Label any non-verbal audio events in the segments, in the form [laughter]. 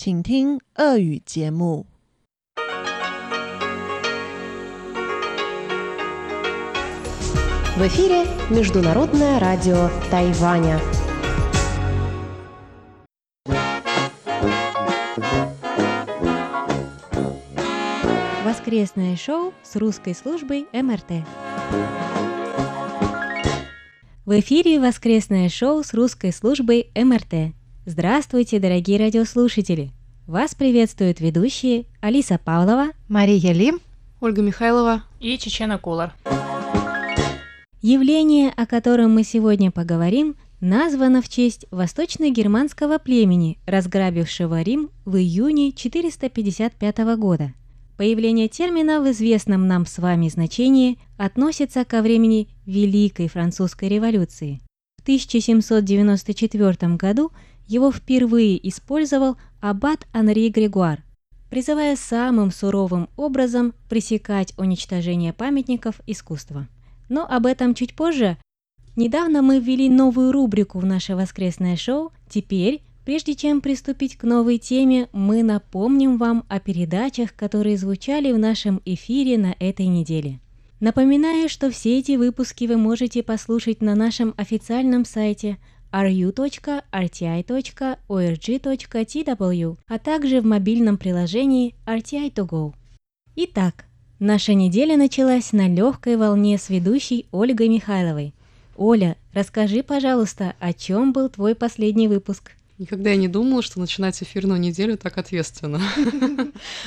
请听俄语节目。В эфире Международное радио Тайваня. Воскресное шоу с русской службой МРТ. В эфире воскресное шоу с русской службой МРТ. Здравствуйте, дорогие радиослушатели! Вас приветствуют ведущие Алиса Павлова, Мария Ли, Ольга Михайлова и Чечена Кулар. Явление, о котором мы сегодня поговорим, названо в честь восточно-германского племени, разграбившего Рим в июне 455 года. Появление термина в известном нам с вами значении относится ко времени Великой Французской революции. В 1794 году его впервые использовал аббат Анри Григуар, призывая самым суровым образом пресекать уничтожение памятников искусства. Но об этом чуть позже. Недавно мы ввели новую рубрику в наше воскресное шоу. Теперь, прежде чем приступить к новой теме, мы напомним вам о передачах, которые звучали в нашем эфире на этой неделе. Напоминаю, что все эти выпуски вы можете послушать на нашем официальном сайте ru.rti.org.tw, а также в мобильном приложении RTI To Go. Итак, Наша неделя началась на легкой волне с ведущей Ольгой Михайловой. Оля, расскажи, пожалуйста, о чем был твой последний выпуск? Никогда я не думала, что начинать эфирную неделю так ответственно.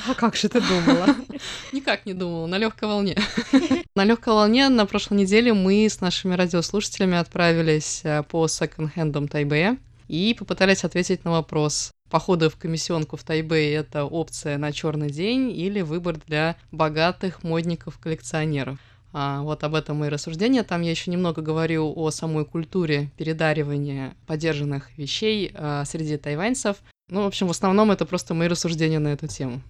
А как же ты думала? [laughs] Никак не думала, на легкой волне. [laughs] На легкой волне на прошлой неделе мы с нашими радиослушателями отправились э, по секонд-хендам Тайбэя и попытались ответить на вопрос, Походы в комиссионку в Тайбэй – это опция на черный день или выбор для богатых модников-коллекционеров. А, вот об этом мои рассуждения. Там я еще немного говорю о самой культуре передаривания подержанных вещей а, среди тайваньцев. Ну, в общем, в основном это просто мои рассуждения на эту тему.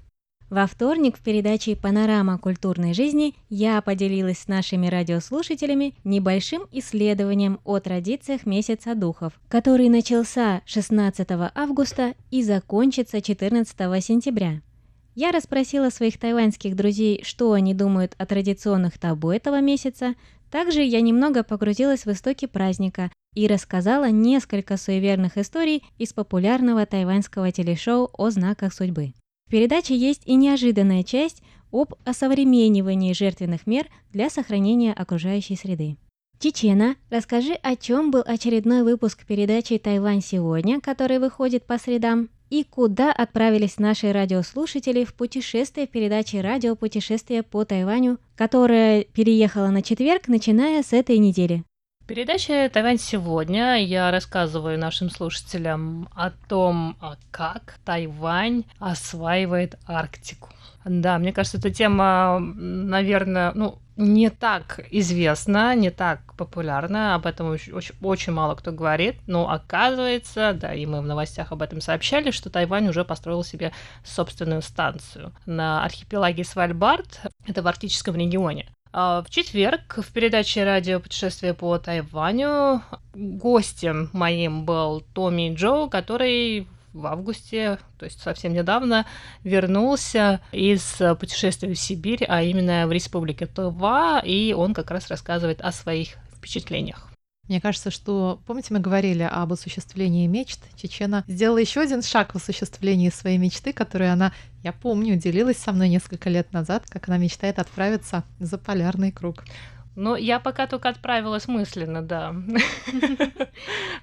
Во вторник в передаче «Панорама культурной жизни» я поделилась с нашими радиослушателями небольшим исследованием о традициях Месяца Духов, который начался 16 августа и закончится 14 сентября. Я расспросила своих тайваньских друзей, что они думают о традиционных табу этого месяца. Также я немного погрузилась в истоки праздника и рассказала несколько суеверных историй из популярного тайваньского телешоу о знаках судьбы. В передаче есть и неожиданная часть об осовременивании жертвенных мер для сохранения окружающей среды. Чечена, расскажи, о чем был очередной выпуск передачи «Тайвань сегодня», который выходит по средам, и куда отправились наши радиослушатели в путешествие в передаче «Радио путешествие по Тайваню», которая переехала на четверг, начиная с этой недели. В передаче «Тайвань сегодня» я рассказываю нашим слушателям о том, а как Тайвань осваивает Арктику. Да, мне кажется, эта тема, наверное, ну, не так известна, не так популярна, об этом очень, очень, очень мало кто говорит, но оказывается, да, и мы в новостях об этом сообщали, что Тайвань уже построил себе собственную станцию на архипелаге Свальбард, это в арктическом регионе. А, в четверг в передаче «Радио путешествие по Тайваню» гостем моим был Томми Джо, который в августе, то есть совсем недавно, вернулся из путешествия в Сибирь, а именно в Республике Тыва, и он как раз рассказывает о своих впечатлениях. Мне кажется, что, помните, мы говорили об осуществлении мечт. Чечена сделала еще один шаг в осуществлении своей мечты, которую она, я помню, делилась со мной несколько лет назад, как она мечтает отправиться за полярный круг. Ну, я пока только отправилась мысленно, да.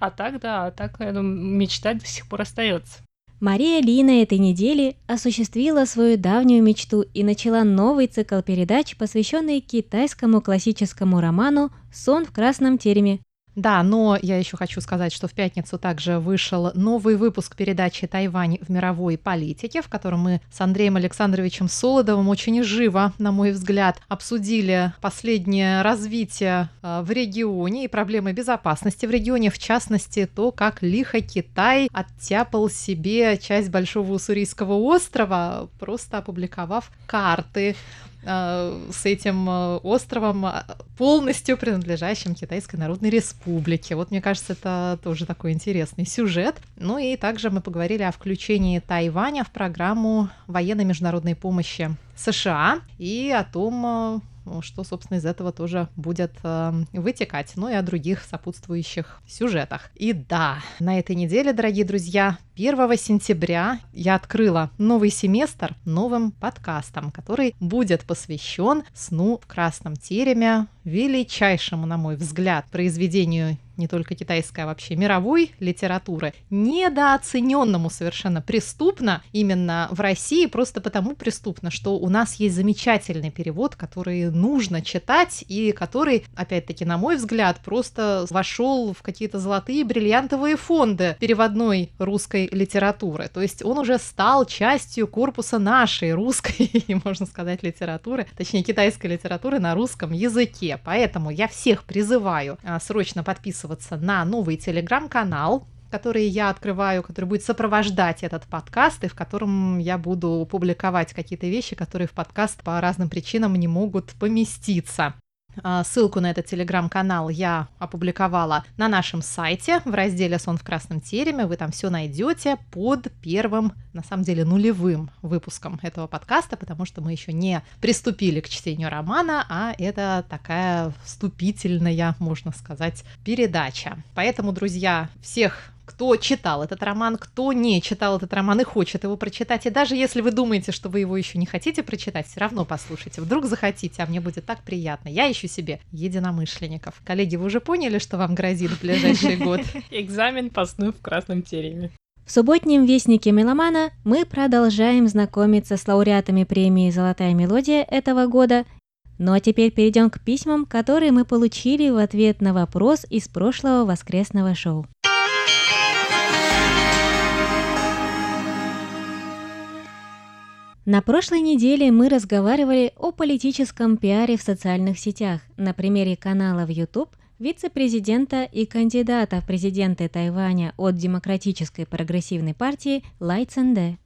А так, да, а так мечтать до сих пор остается. Мария Ли на этой неделе осуществила свою давнюю мечту и начала новый цикл передач, посвященный китайскому классическому роману «Сон в красном тереме», да, но я еще хочу сказать, что в пятницу также вышел новый выпуск передачи «Тайвань в мировой политике», в котором мы с Андреем Александровичем Солодовым очень живо, на мой взгляд, обсудили последнее развитие э, в регионе и проблемы безопасности в регионе, в частности, то, как лихо Китай оттяпал себе часть Большого Уссурийского острова, просто опубликовав карты с этим э, островом, а, полностью принадлежащим Китайской Народной Республике. Вот мне кажется, это тоже такой интересный сюжет. Ну и также мы поговорили о включении Тайваня в программу военной международной помощи США и о том, э, что, собственно, из этого тоже будет э, вытекать, ну и о других сопутствующих сюжетах. И да, на этой неделе, дорогие друзья, 1 сентября я открыла новый семестр новым подкастом, который будет посвящен сну в красном тереме, величайшему, на мой взгляд, произведению не только китайской, а вообще мировой литературы, недооцененному совершенно преступно именно в России, просто потому преступно, что у нас есть замечательный перевод, который нужно читать и который, опять-таки, на мой взгляд, просто вошел в какие-то золотые бриллиантовые фонды переводной русской литературы. То есть он уже стал частью корпуса нашей русской, [laughs] можно сказать, литературы, точнее китайской литературы на русском языке. Поэтому я всех призываю а, срочно подписываться подписываться на новый телеграм-канал, который я открываю, который будет сопровождать этот подкаст, и в котором я буду публиковать какие-то вещи, которые в подкаст по разным причинам не могут поместиться. А, ссылку на этот телеграм-канал я опубликовала на нашем сайте в разделе «Сон в красном тереме». Вы там все найдете под первым, на самом деле, нулевым выпуском этого подкаста, потому что мы еще не приступили к чтению романа, а это такая вступительная, можно сказать, передача. Поэтому, друзья, всех кто читал этот роман, кто не читал этот роман и хочет его прочитать. И даже если вы думаете, что вы его еще не хотите прочитать, все равно послушайте. Вдруг захотите, а мне будет так приятно. Я ищу себе единомышленников. Коллеги, вы уже поняли, что вам грозит в ближайший год? [laughs] Экзамен по сну в красном тереме. В субботнем вестнике Меломана мы продолжаем знакомиться с лауреатами премии «Золотая мелодия» этого года. Ну а теперь перейдем к письмам, которые мы получили в ответ на вопрос из прошлого воскресного шоу. На прошлой неделе мы разговаривали о политическом пиаре в социальных сетях на примере канала в YouTube вице-президента и кандидата в президенты Тайваня от Демократической прогрессивной партии Лай Ценде.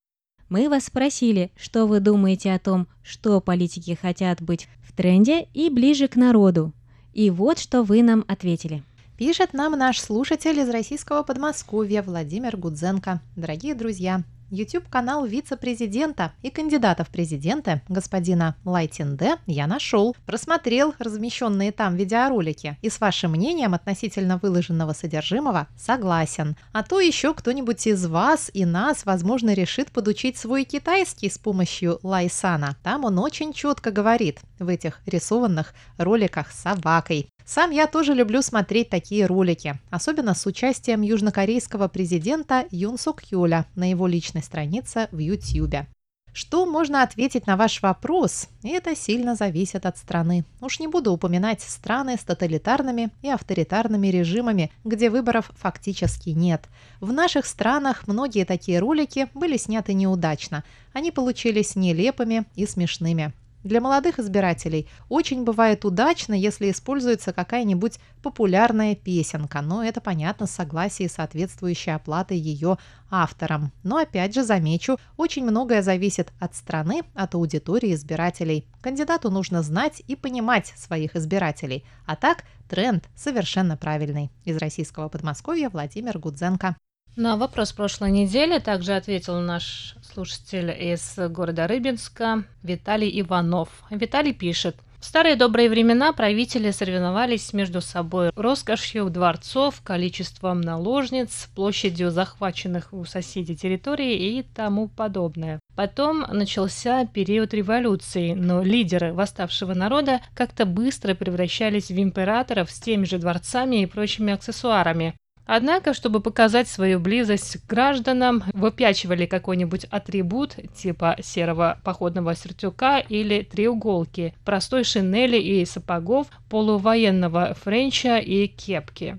Мы вас спросили, что вы думаете о том, что политики хотят быть в тренде и ближе к народу. И вот что вы нам ответили. Пишет нам наш слушатель из российского Подмосковья Владимир Гудзенко. Дорогие друзья, YouTube-канал вице-президента и кандидата в президенты господина Лайтинде я нашел, просмотрел размещенные там видеоролики и с вашим мнением относительно выложенного содержимого согласен. А то еще кто-нибудь из вас и нас, возможно, решит подучить свой китайский с помощью Лайсана. Там он очень четко говорит в этих рисованных роликах с собакой. Сам я тоже люблю смотреть такие ролики, особенно с участием южнокорейского президента Юн Сук Юля на его личной странице в YouTube. Что можно ответить на ваш вопрос? Это сильно зависит от страны. Уж не буду упоминать страны с тоталитарными и авторитарными режимами, где выборов фактически нет. В наших странах многие такие ролики были сняты неудачно. Они получились нелепыми и смешными. Для молодых избирателей очень бывает удачно, если используется какая-нибудь популярная песенка, но это понятно с согласием соответствующей оплаты ее авторам. Но опять же замечу, очень многое зависит от страны, от аудитории избирателей. Кандидату нужно знать и понимать своих избирателей. А так, тренд совершенно правильный. Из российского Подмосковья Владимир Гудзенко. На вопрос прошлой недели также ответил наш слушатель из города Рыбинска Виталий Иванов. Виталий пишет. В старые добрые времена правители соревновались между собой роскошью дворцов, количеством наложниц, площадью захваченных у соседей территорий и тому подобное. Потом начался период революции, но лидеры восставшего народа как-то быстро превращались в императоров с теми же дворцами и прочими аксессуарами. Однако, чтобы показать свою близость к гражданам, выпячивали какой-нибудь атрибут типа серого походного сюртюка или треуголки, простой шинели и сапогов, полувоенного френча и кепки.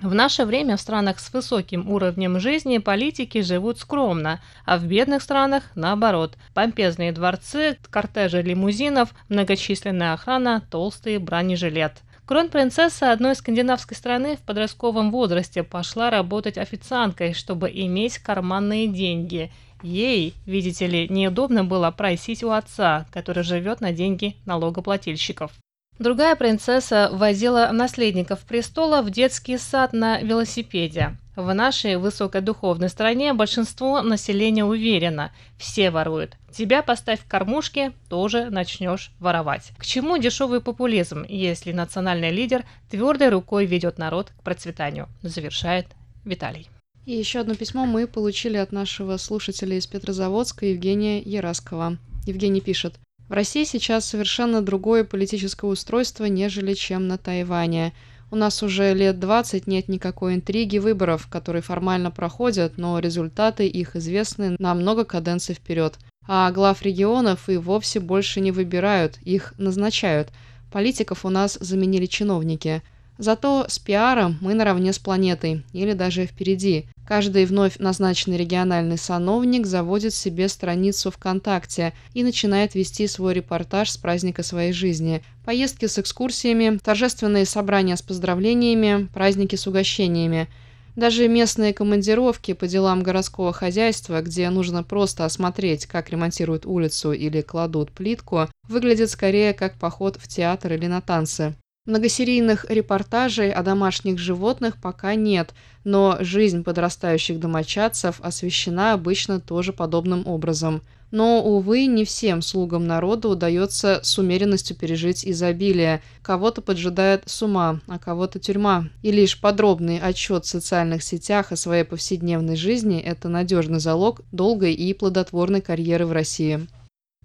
В наше время в странах с высоким уровнем жизни политики живут скромно, а в бедных странах наоборот. Помпезные дворцы, кортежи лимузинов, многочисленная охрана, толстый бронежилет – Кронпринцесса одной скандинавской страны в подростковом возрасте пошла работать официанткой, чтобы иметь карманные деньги. Ей, видите ли, неудобно было просить у отца, который живет на деньги налогоплательщиков. Другая принцесса возила наследников престола в детский сад на велосипеде. В нашей высокодуховной стране большинство населения уверено, все воруют. Тебя поставь в кормушке, тоже начнешь воровать. К чему дешевый популизм, если национальный лидер твердой рукой ведет народ к процветанию? Завершает Виталий. И еще одно письмо мы получили от нашего слушателя из Петрозаводска Евгения Яраскова. Евгений пишет. В России сейчас совершенно другое политическое устройство, нежели чем на Тайване. У нас уже лет 20 нет никакой интриги выборов, которые формально проходят, но результаты их известны на много каденций вперед. А глав регионов и вовсе больше не выбирают, их назначают. Политиков у нас заменили чиновники – Зато с пиаром мы наравне с планетой, или даже впереди. Каждый вновь назначенный региональный сановник заводит себе страницу ВКонтакте и начинает вести свой репортаж с праздника своей жизни. Поездки с экскурсиями, торжественные собрания с поздравлениями, праздники с угощениями. Даже местные командировки по делам городского хозяйства, где нужно просто осмотреть, как ремонтируют улицу или кладут плитку, выглядят скорее как поход в театр или на танцы. Многосерийных репортажей о домашних животных пока нет, но жизнь подрастающих домочадцев освещена обычно тоже подобным образом. Но, увы, не всем слугам народа удается с умеренностью пережить изобилие. Кого-то поджидает с ума, а кого-то тюрьма. И лишь подробный отчет в социальных сетях о своей повседневной жизни – это надежный залог долгой и плодотворной карьеры в России.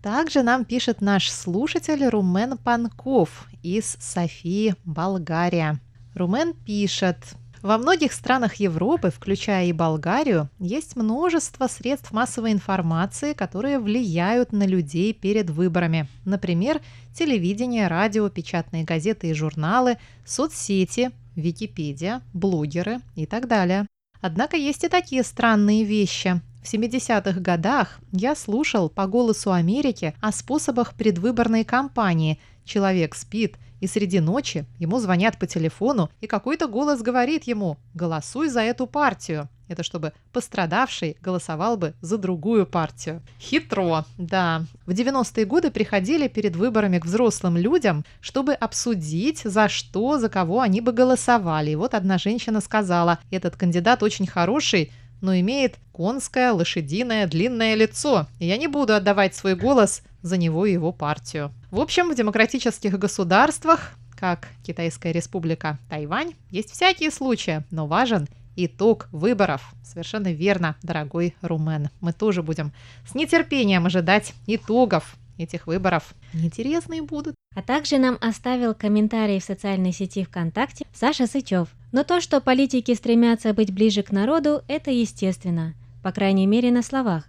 Также нам пишет наш слушатель Румен Панков из Софии, Болгария. Румен пишет, во многих странах Европы, включая и Болгарию, есть множество средств массовой информации, которые влияют на людей перед выборами. Например, телевидение, радио, печатные газеты и журналы, соцсети, Википедия, блогеры и так далее. Однако есть и такие странные вещи. В 70-х годах я слушал по голосу Америки о способах предвыборной кампании. Человек спит, и среди ночи ему звонят по телефону, и какой-то голос говорит ему «Голосуй за эту партию». Это чтобы пострадавший голосовал бы за другую партию. Хитро, да. В 90-е годы приходили перед выборами к взрослым людям, чтобы обсудить, за что, за кого они бы голосовали. И вот одна женщина сказала, этот кандидат очень хороший, но имеет конское, лошадиное, длинное лицо, и я не буду отдавать свой голос за него и его партию. В общем, в демократических государствах, как Китайская республика Тайвань, есть всякие случаи, но важен итог выборов. Совершенно верно, дорогой Румен. Мы тоже будем с нетерпением ожидать итогов этих выборов. Интересные будут. А также нам оставил комментарий в социальной сети ВКонтакте Саша Сычев. Но то, что политики стремятся быть ближе к народу, это естественно. По крайней мере на словах.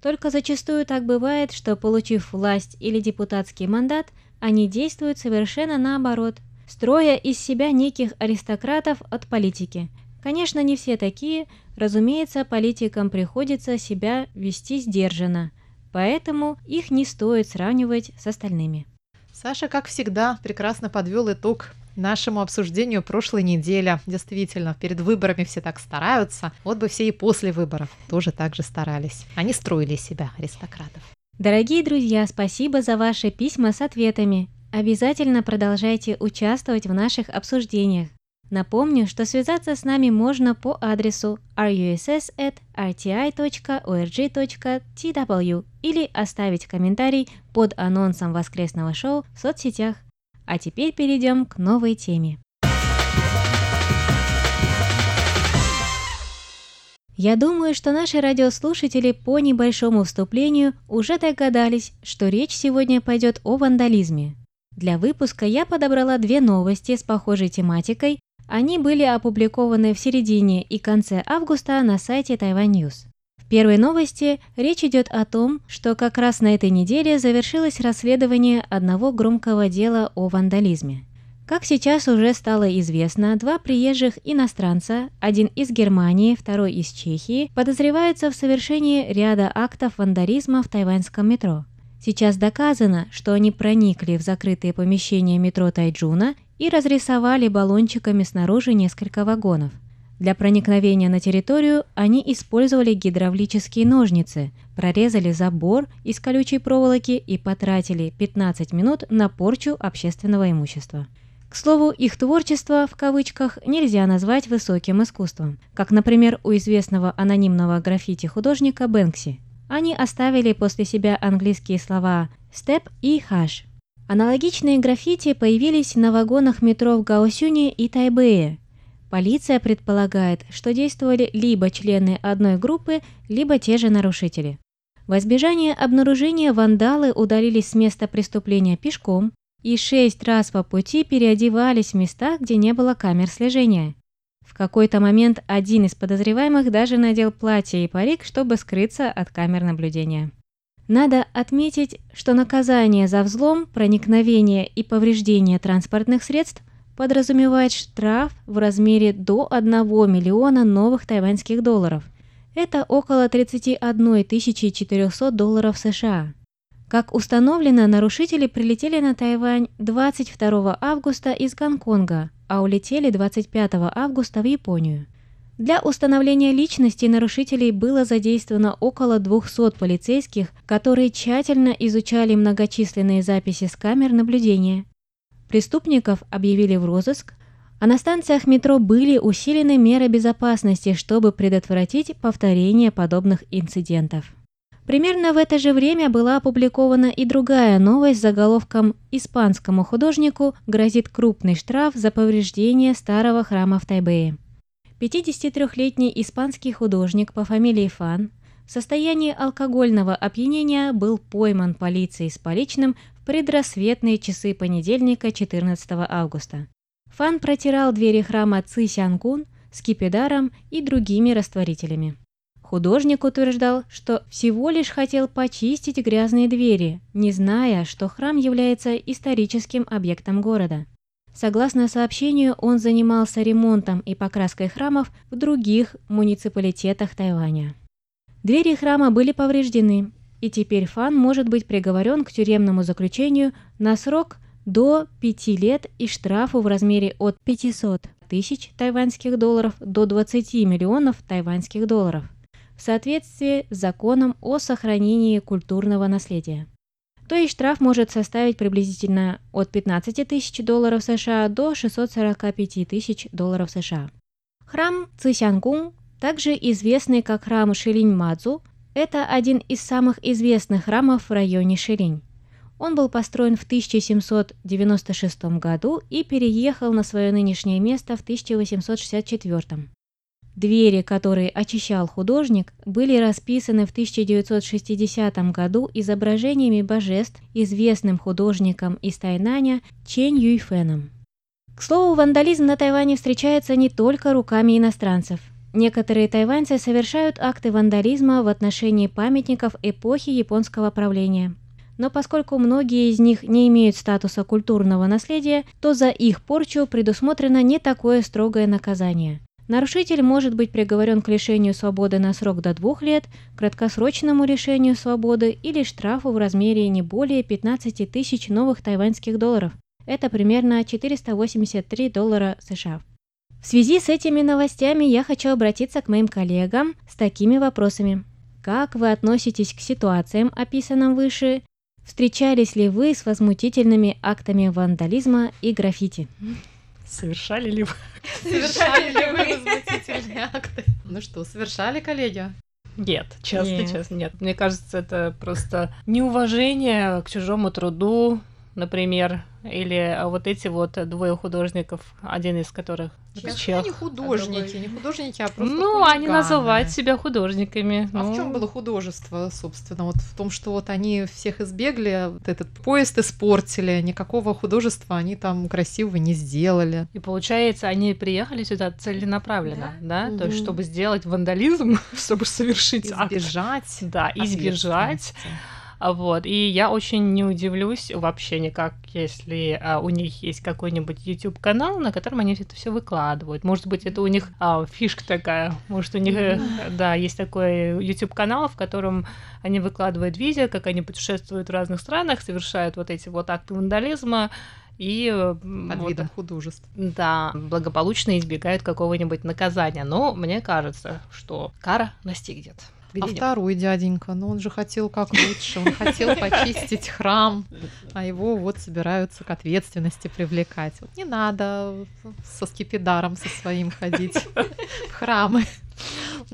Только зачастую так бывает, что получив власть или депутатский мандат, они действуют совершенно наоборот, строя из себя неких аристократов от политики. Конечно, не все такие, разумеется, политикам приходится себя вести сдержанно, поэтому их не стоит сравнивать с остальными. Саша, как всегда, прекрасно подвел итог нашему обсуждению прошлой недели. Действительно, перед выборами все так стараются. Вот бы все и после выборов тоже так же старались. Они строили себя, аристократов. Дорогие друзья, спасибо за ваши письма с ответами. Обязательно продолжайте участвовать в наших обсуждениях. Напомню, что связаться с нами можно по адресу russ@rti.org.tw или оставить комментарий под анонсом воскресного шоу в соцсетях. А теперь перейдем к новой теме. Я думаю, что наши радиослушатели по небольшому вступлению уже догадались, что речь сегодня пойдет о вандализме. Для выпуска я подобрала две новости с похожей тематикой. Они были опубликованы в середине и конце августа на сайте Taiwan News. Первой новости речь идет о том, что как раз на этой неделе завершилось расследование одного громкого дела о вандализме. Как сейчас уже стало известно, два приезжих иностранца, один из Германии, второй из Чехии, подозреваются в совершении ряда актов вандализма в тайваньском метро. Сейчас доказано, что они проникли в закрытые помещения метро Тайджуна и разрисовали баллончиками снаружи несколько вагонов. Для проникновения на территорию они использовали гидравлические ножницы, прорезали забор из колючей проволоки и потратили 15 минут на порчу общественного имущества. К слову, их творчество, в кавычках, нельзя назвать высоким искусством, как, например, у известного анонимного граффити-художника Бэнкси. Они оставили после себя английские слова «степ» и «хаш». Аналогичные граффити появились на вагонах метро в Гаосюне и Тайбэе. Полиция предполагает, что действовали либо члены одной группы, либо те же нарушители. В избежание обнаружения вандалы удалились с места преступления пешком, и шесть раз по пути переодевались в местах, где не было камер слежения. В какой-то момент один из подозреваемых даже надел платье и парик, чтобы скрыться от камер наблюдения. Надо отметить, что наказание за взлом, проникновение и повреждение транспортных средств подразумевает штраф в размере до 1 миллиона новых тайваньских долларов. Это около 31 400 долларов США. Как установлено, нарушители прилетели на Тайвань 22 августа из Гонконга, а улетели 25 августа в Японию. Для установления личности нарушителей было задействовано около 200 полицейских, которые тщательно изучали многочисленные записи с камер наблюдения. Преступников объявили в розыск, а на станциях метро были усилены меры безопасности, чтобы предотвратить повторение подобных инцидентов. Примерно в это же время была опубликована и другая новость с заголовком «Испанскому художнику грозит крупный штраф за повреждение старого храма в Тайбэе». 53-летний испанский художник по фамилии Фан в состоянии алкогольного опьянения был пойман полицией с поличным в предрассветные часы понедельника 14 августа. Фан протирал двери храма Ци Сянгун скипидаром и другими растворителями. Художник утверждал, что всего лишь хотел почистить грязные двери, не зная, что храм является историческим объектом города. Согласно сообщению, он занимался ремонтом и покраской храмов в других муниципалитетах Тайваня. Двери храма были повреждены, и теперь Фан может быть приговорен к тюремному заключению на срок до 5 лет и штрафу в размере от 500 тысяч тайваньских долларов до 20 миллионов тайваньских долларов в соответствии с законом о сохранении культурного наследия. То есть штраф может составить приблизительно от 15 тысяч долларов США до 645 тысяч долларов США. Храм Цисянгун, также известный как храм Шилинь-Мадзу, это один из самых известных храмов в районе Шилинь. Он был построен в 1796 году и переехал на свое нынешнее место в 1864. Двери, которые очищал художник, были расписаны в 1960 году изображениями божеств известным художником из Тайнаня Чен Юйфеном. К слову, вандализм на Тайване встречается не только руками иностранцев. Некоторые тайваньцы совершают акты вандализма в отношении памятников эпохи японского правления. Но поскольку многие из них не имеют статуса культурного наследия, то за их порчу предусмотрено не такое строгое наказание – Нарушитель может быть приговорен к лишению свободы на срок до двух лет, краткосрочному лишению свободы или штрафу в размере не более 15 тысяч новых тайваньских долларов. Это примерно 483 доллара США. В связи с этими новостями я хочу обратиться к моим коллегам с такими вопросами. Как вы относитесь к ситуациям, описанным выше? Встречались ли вы с возмутительными актами вандализма и граффити? Совершали ли вы? Совершали ли вы возмутительные акты? Ну что, совершали, коллеги? Нет, честно, Нет. честно, нет. Мне кажется, это просто неуважение к чужому труду, например, или вот эти вот двое художников, один из которых Ну, чех, не художники, не художники, а просто Ну, они хулиганы. называют себя художниками. А в ну. чем было художество, собственно? Вот в том, что вот они всех избегли, вот этот поезд испортили, никакого художества они там красивого не сделали. И получается, они приехали сюда целенаправленно, да? То есть, чтобы сделать вандализм, [laughs] чтобы совершить акт. Избежать. Да, избежать. А Вот. И я очень не удивлюсь вообще никак, если а, у них есть какой-нибудь YouTube канал, на котором они это все выкладывают. Может быть, это у них а, фишка такая. Может, у них, э, да, есть такой YouTube канал, в котором они выкладывают видео, как они путешествуют в разных странах, совершают вот эти вот акты вандализма. и Под вот, видом художеств. да, благополучно избегают какого-нибудь наказания. Но мне кажется, что кара настигнет. А Видите? второй дяденька, ну он же хотел как лучше, он хотел [laughs] почистить храм, а его вот собираются к ответственности привлекать. Вот не надо со скипидаром со своим ходить в храмы.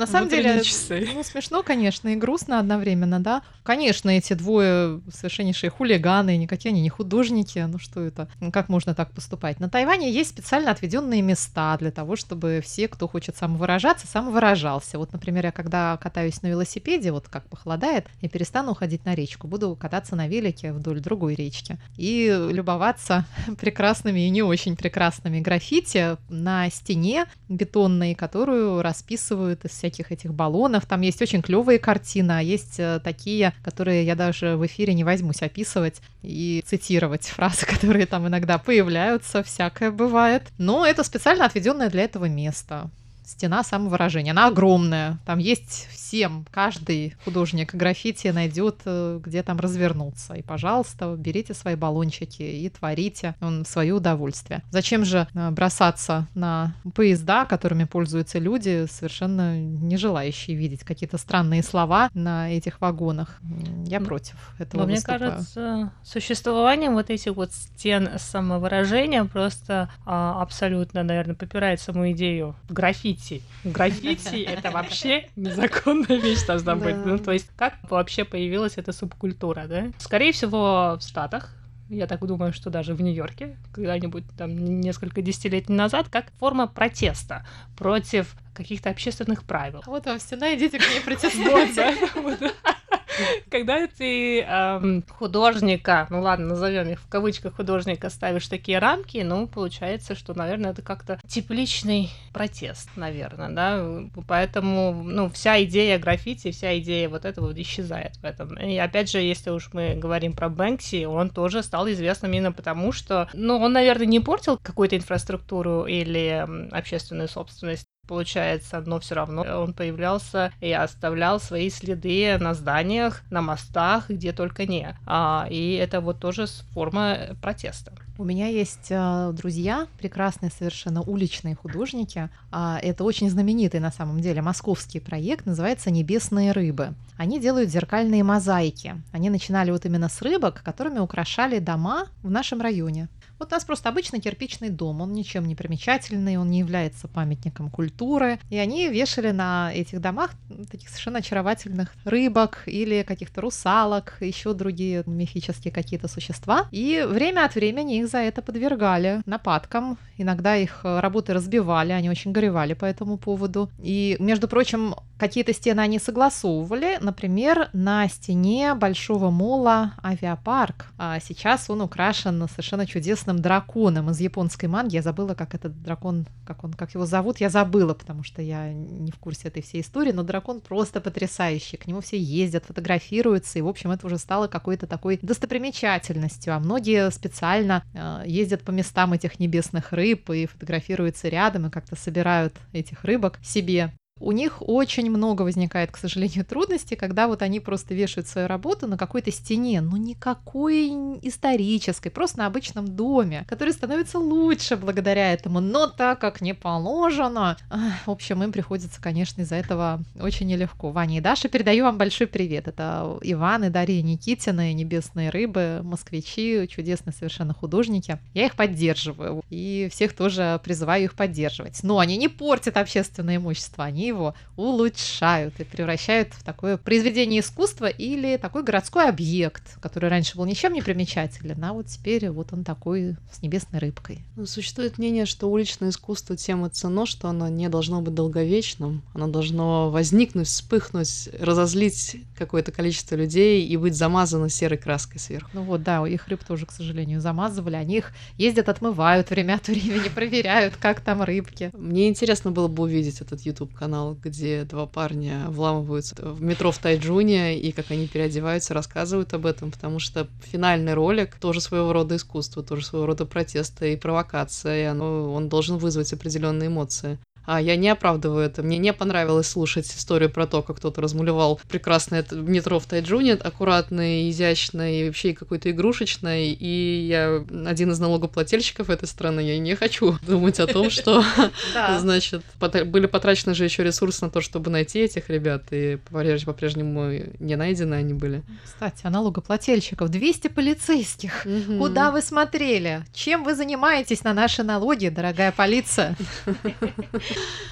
На самом деле, часы. ну, смешно, конечно, и грустно одновременно, да. Конечно, эти двое совершеннейшие хулиганы, никакие они не художники, ну что это, как можно так поступать? На Тайване есть специально отведенные места для того, чтобы все, кто хочет самовыражаться, самовыражался. Вот, например, я когда катаюсь на велосипеде, вот как похолодает, я перестану уходить на речку, буду кататься на велике вдоль другой речки и любоваться [laughs] прекрасными и не очень прекрасными граффити на стене бетонной, которую расписывают из всяких этих баллонов. Там есть очень клевые картины, а есть э, такие, которые я даже в эфире не возьмусь описывать и цитировать [laughs] фразы, которые там иногда появляются, всякое бывает. Но это специально отведенное для этого место. Стена самовыражения. Она огромная. Там есть всем, каждый художник граффити найдет, э, где там развернуться. И, пожалуйста, берите свои баллончики и творите в свое удовольствие. Зачем же э, бросаться на поезда, которыми пользуются люди, совершенно не желающие видеть какие-то странные слова на этих вагонах? Я против этого Но мне выступаю. кажется, существованием вот этих вот стен самовыражения просто а, абсолютно, наверное, попирает саму идею граффити. Граффити — это вообще незаконная вещь должна быть. Ну, то есть как вообще появилась эта субкультура, да? Скорее всего, в Штатах, я так думаю, что даже в Нью-Йорке, когда-нибудь там несколько десятилетий назад, как форма протеста против каких-то общественных правил. Вот вам стена, идите к ней [laughs] протестовать. [laughs] Когда ты эм, художника, ну ладно, назовем их в кавычках художника, ставишь такие рамки, ну, получается, что, наверное, это как-то тепличный протест, наверное, да, поэтому, ну, вся идея граффити, вся идея вот этого вот исчезает в этом. И опять же, если уж мы говорим про Бэнкси, он тоже стал известным именно потому, что, ну, он, наверное, не портил какую-то инфраструктуру или общественную собственность, получается, но все равно он появлялся и оставлял свои следы на зданиях, на мостах, где только не. А, и это вот тоже форма протеста. У меня есть э, друзья, прекрасные совершенно уличные художники. А, это очень знаменитый на самом деле московский проект, называется «Небесные рыбы». Они делают зеркальные мозаики. Они начинали вот именно с рыбок, которыми украшали дома в нашем районе. Вот у нас просто обычный кирпичный дом, он ничем не примечательный, он не является памятником культуры. И они вешали на этих домах таких совершенно очаровательных рыбок или каких-то русалок, еще другие мифические какие-то существа. И время от времени их за это подвергали нападкам. Иногда их э, работы разбивали, они очень горевали по этому поводу. И, между прочим, какие-то стены они согласовывали. Например, на стене большого мола авиапарк. А сейчас он украшен совершенно чудесным драконом из японской манги. Я забыла, как этот дракон, как он, как его зовут, я забыла, потому что я не в курсе этой всей истории, но дракон просто потрясающий. К нему все ездят, фотографируются, и, в общем, это уже стало какой-то такой достопримечательностью. А многие специально э, ездят по местам этих небесных рыб и фотографируются рядом, и как-то собирают этих рыбок себе. У них очень много возникает, к сожалению, трудностей, когда вот они просто вешают свою работу на какой-то стене, ну никакой исторической, просто на обычном доме, который становится лучше благодаря этому, но так как не положено, в общем, им приходится, конечно, из-за этого очень нелегко. Ваня и Даша, передаю вам большой привет. Это Иван и Дарья Никитины, «Небесные рыбы», москвичи, чудесные совершенно художники. Я их поддерживаю и всех тоже призываю их поддерживать. Но они не портят общественное имущество, они его улучшают и превращают в такое произведение искусства или такой городской объект, который раньше был ничем не примечателен, а вот теперь вот он такой с небесной рыбкой. Ну, Существует мнение, что уличное искусство тем и ценно, что оно не должно быть долговечным. Оно должно возникнуть, вспыхнуть, разозлить какое-то количество людей и быть замазано серой краской сверху. Ну вот, да, их рыб тоже, к сожалению, замазывали. Они их ездят, отмывают время от времени, [laughs] проверяют, как там рыбки. Мне интересно было бы увидеть этот YouTube-канал, где два парня вламываются в метро в Тайджуне, и как они переодеваются, рассказывают об этом, потому что финальный ролик тоже своего рода искусство, тоже своего рода протест и провокация, и оно, он должен вызвать определенные эмоции. А я не оправдываю это. Мне не понравилось слушать историю про то, как кто-то размулевал прекрасное метро в Тайджуне, аккуратное, изящное и вообще какое-то игрушечное. И я один из налогоплательщиков этой страны, я не хочу [laughs] думать о том, что, [laughs] значит, были потрачены же еще ресурсы на то, чтобы найти этих ребят, и по-прежнему не найдены они были. Кстати, о налогоплательщиков. 200 полицейских. Куда вы смотрели? Чем вы занимаетесь на наши налоги, дорогая полиция? [laughs]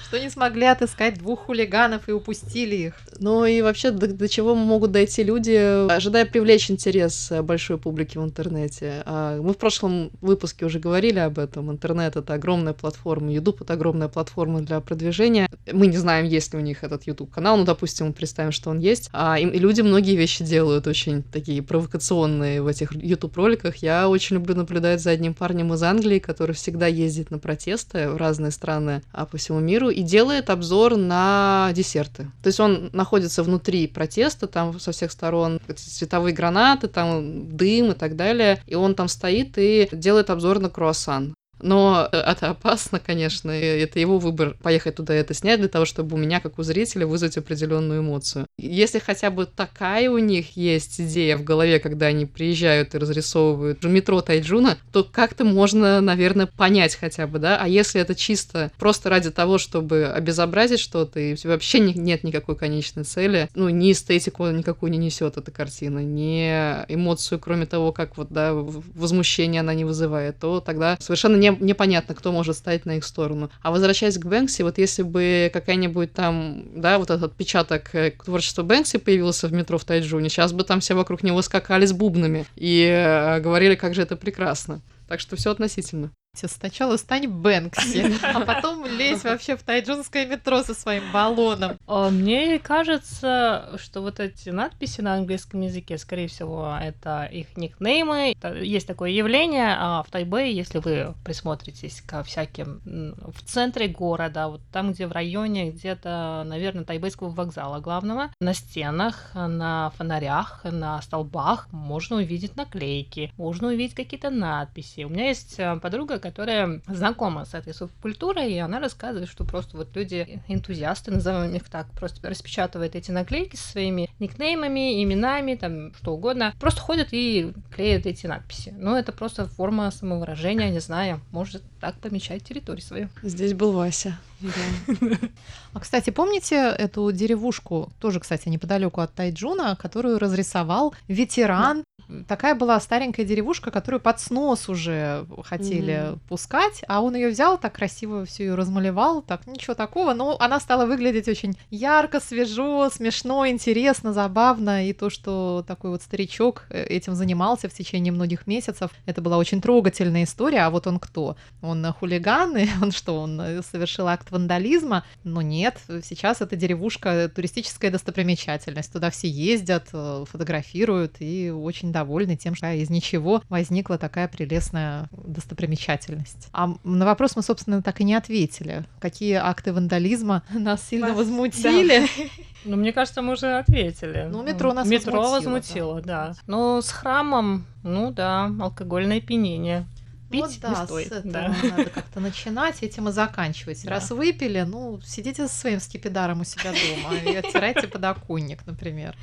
что не смогли отыскать двух хулиганов и упустили их. Ну и вообще, до, до чего могут дойти люди, ожидая привлечь интерес большой публики в интернете. А мы в прошлом выпуске уже говорили об этом. Интернет — это огромная платформа, YouTube — это огромная платформа для продвижения. Мы не знаем, есть ли у них этот YouTube-канал, ну, допустим, представим, что он есть. А и, и люди многие вещи делают очень такие провокационные в этих YouTube-роликах. Я очень люблю наблюдать за одним парнем из Англии, который всегда ездит на протесты в разные страны а, по всему миру и делает обзор на десерты. То есть он находится внутри протеста, там со всех сторон световые гранаты, там дым и так далее, и он там стоит и делает обзор на круассан. Но э, это опасно, конечно, и это его выбор поехать туда это снять для того, чтобы у меня, как у зрителя, вызвать определенную эмоцию. Если хотя бы такая у них есть идея в голове, когда они приезжают и разрисовывают метро Тайджуна, то как-то можно, наверное, понять хотя бы, да? А если это чисто просто ради того, чтобы обезобразить что-то, и вообще нет никакой конечной цели, ну, ни эстетику никакую не несет эта картина, ни эмоцию, кроме того, как вот, да, возмущение она не вызывает, то тогда совершенно не не, непонятно, кто может стать на их сторону. А возвращаясь к Бэнкси, вот если бы какая-нибудь там, да, вот этот отпечаток э, творчества Бэнкси появился в метро в Тайджуне, сейчас бы там все вокруг него скакали с бубнами и э, говорили, как же это прекрасно. Так что все относительно. Сначала стань Бэнкси, [laughs] а потом лезь вообще в тайджунское метро со своим баллоном. А, мне кажется, что вот эти надписи на английском языке, скорее всего, это их никнеймы. Есть такое явление а в Тайбэе, если вы присмотритесь ко всяким в центре города, вот там, где в районе где-то, наверное, тайбэйского вокзала главного, на стенах, на фонарях, на столбах можно увидеть наклейки, можно увидеть какие-то надписи. У меня есть э, подруга, которая знакома с этой субкультурой, и она рассказывает, что просто вот люди, энтузиасты, назовем их так, просто распечатывают эти наклейки со своими никнеймами, именами, там, что угодно, просто ходят и клеят эти надписи. Ну, это просто форма самовыражения, не знаю, может так помечать территорию свою. Здесь был Вася. [laughs] А, кстати, помните эту деревушку, тоже, кстати, неподалеку от Тайджуна, которую разрисовал ветеран такая была старенькая деревушка, которую под снос уже хотели mm-hmm. пускать, а он ее взял, так красиво всю ее размалевал, так ничего такого, но она стала выглядеть очень ярко, свежо, смешно, интересно, забавно, и то, что такой вот старичок э, этим занимался в течение многих месяцев, это была очень трогательная история, а вот он кто? Он хулиган, и он что, он э, совершил акт вандализма? Но нет, сейчас эта деревушка туристическая достопримечательность, туда все ездят, э, фотографируют и очень довольны тем, что из ничего возникла такая прелестная достопримечательность. А на вопрос мы, собственно, так и не ответили. Какие акты вандализма [laughs] нас сильно возмутили? [laughs] Ну, мне кажется, мы уже ответили. Ну, метро нас метро возмутило, возмутило да. да. Ну, с храмом, ну да, алкогольное опьянение. Пить вот, да, не стоит. С этого да. надо как-то [laughs] начинать, этим и заканчивать. Да. Раз выпили, ну, сидите со своим скипидаром у себя дома и оттирайте подоконник, например.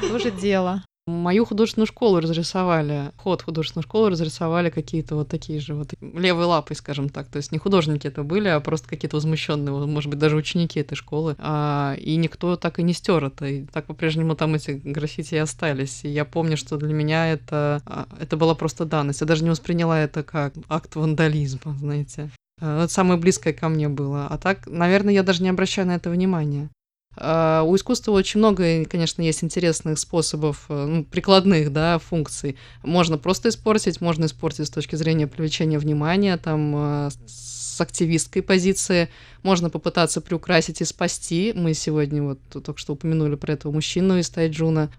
Тоже дело. Мою художественную школу разрисовали, ход художественной школы разрисовали какие-то вот такие же вот левые лапы, скажем так. То есть не художники это были, а просто какие-то возмущенные, может быть, даже ученики этой школы. А, и никто так и не стер это. И так по-прежнему там эти граффити и остались. И я помню, что для меня это, а, это была просто данность. Я даже не восприняла это как акт вандализма, знаете. Это самое близкое ко мне было. А так, наверное, я даже не обращаю на это внимания. А, у искусства очень много, конечно, есть интересных способов, э, ну, прикладных, да, функций. Можно просто испортить, можно испортить с точки зрения привлечения внимания, там, э, с активистской позиции. Можно попытаться приукрасить и спасти. Мы сегодня вот только что упомянули про этого мужчину из Тайджуна.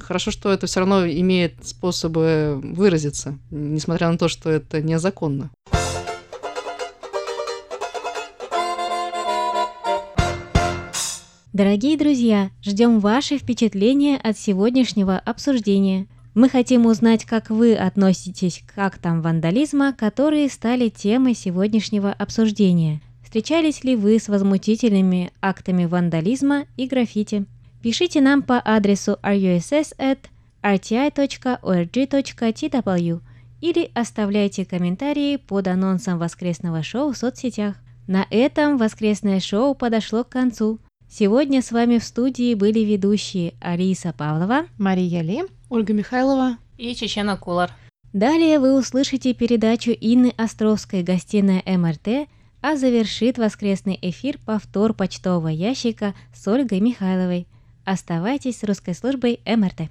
Хорошо, что это все равно имеет способы выразиться, несмотря на то, что это незаконно. Дорогие друзья, ждем ваши впечатления от сегодняшнего обсуждения. Мы хотим узнать, как вы относитесь к актам вандализма, которые стали темой сегодняшнего обсуждения. Встречались ли вы с возмутительными актами вандализма и граффити? Пишите нам по адресу russ@rti.org.tw или оставляйте комментарии под анонсом воскресного шоу в соцсетях. На этом воскресное шоу подошло к концу. Сегодня с вами в студии были ведущие Алиса Павлова, Мария Ли. Ольга Михайлова. И Чечена Кулар. Далее вы услышите передачу Инны Островской «Гостиная МРТ», а завершит воскресный эфир повтор почтового ящика с Ольгой Михайловой. Оставайтесь с русской службой МРТ.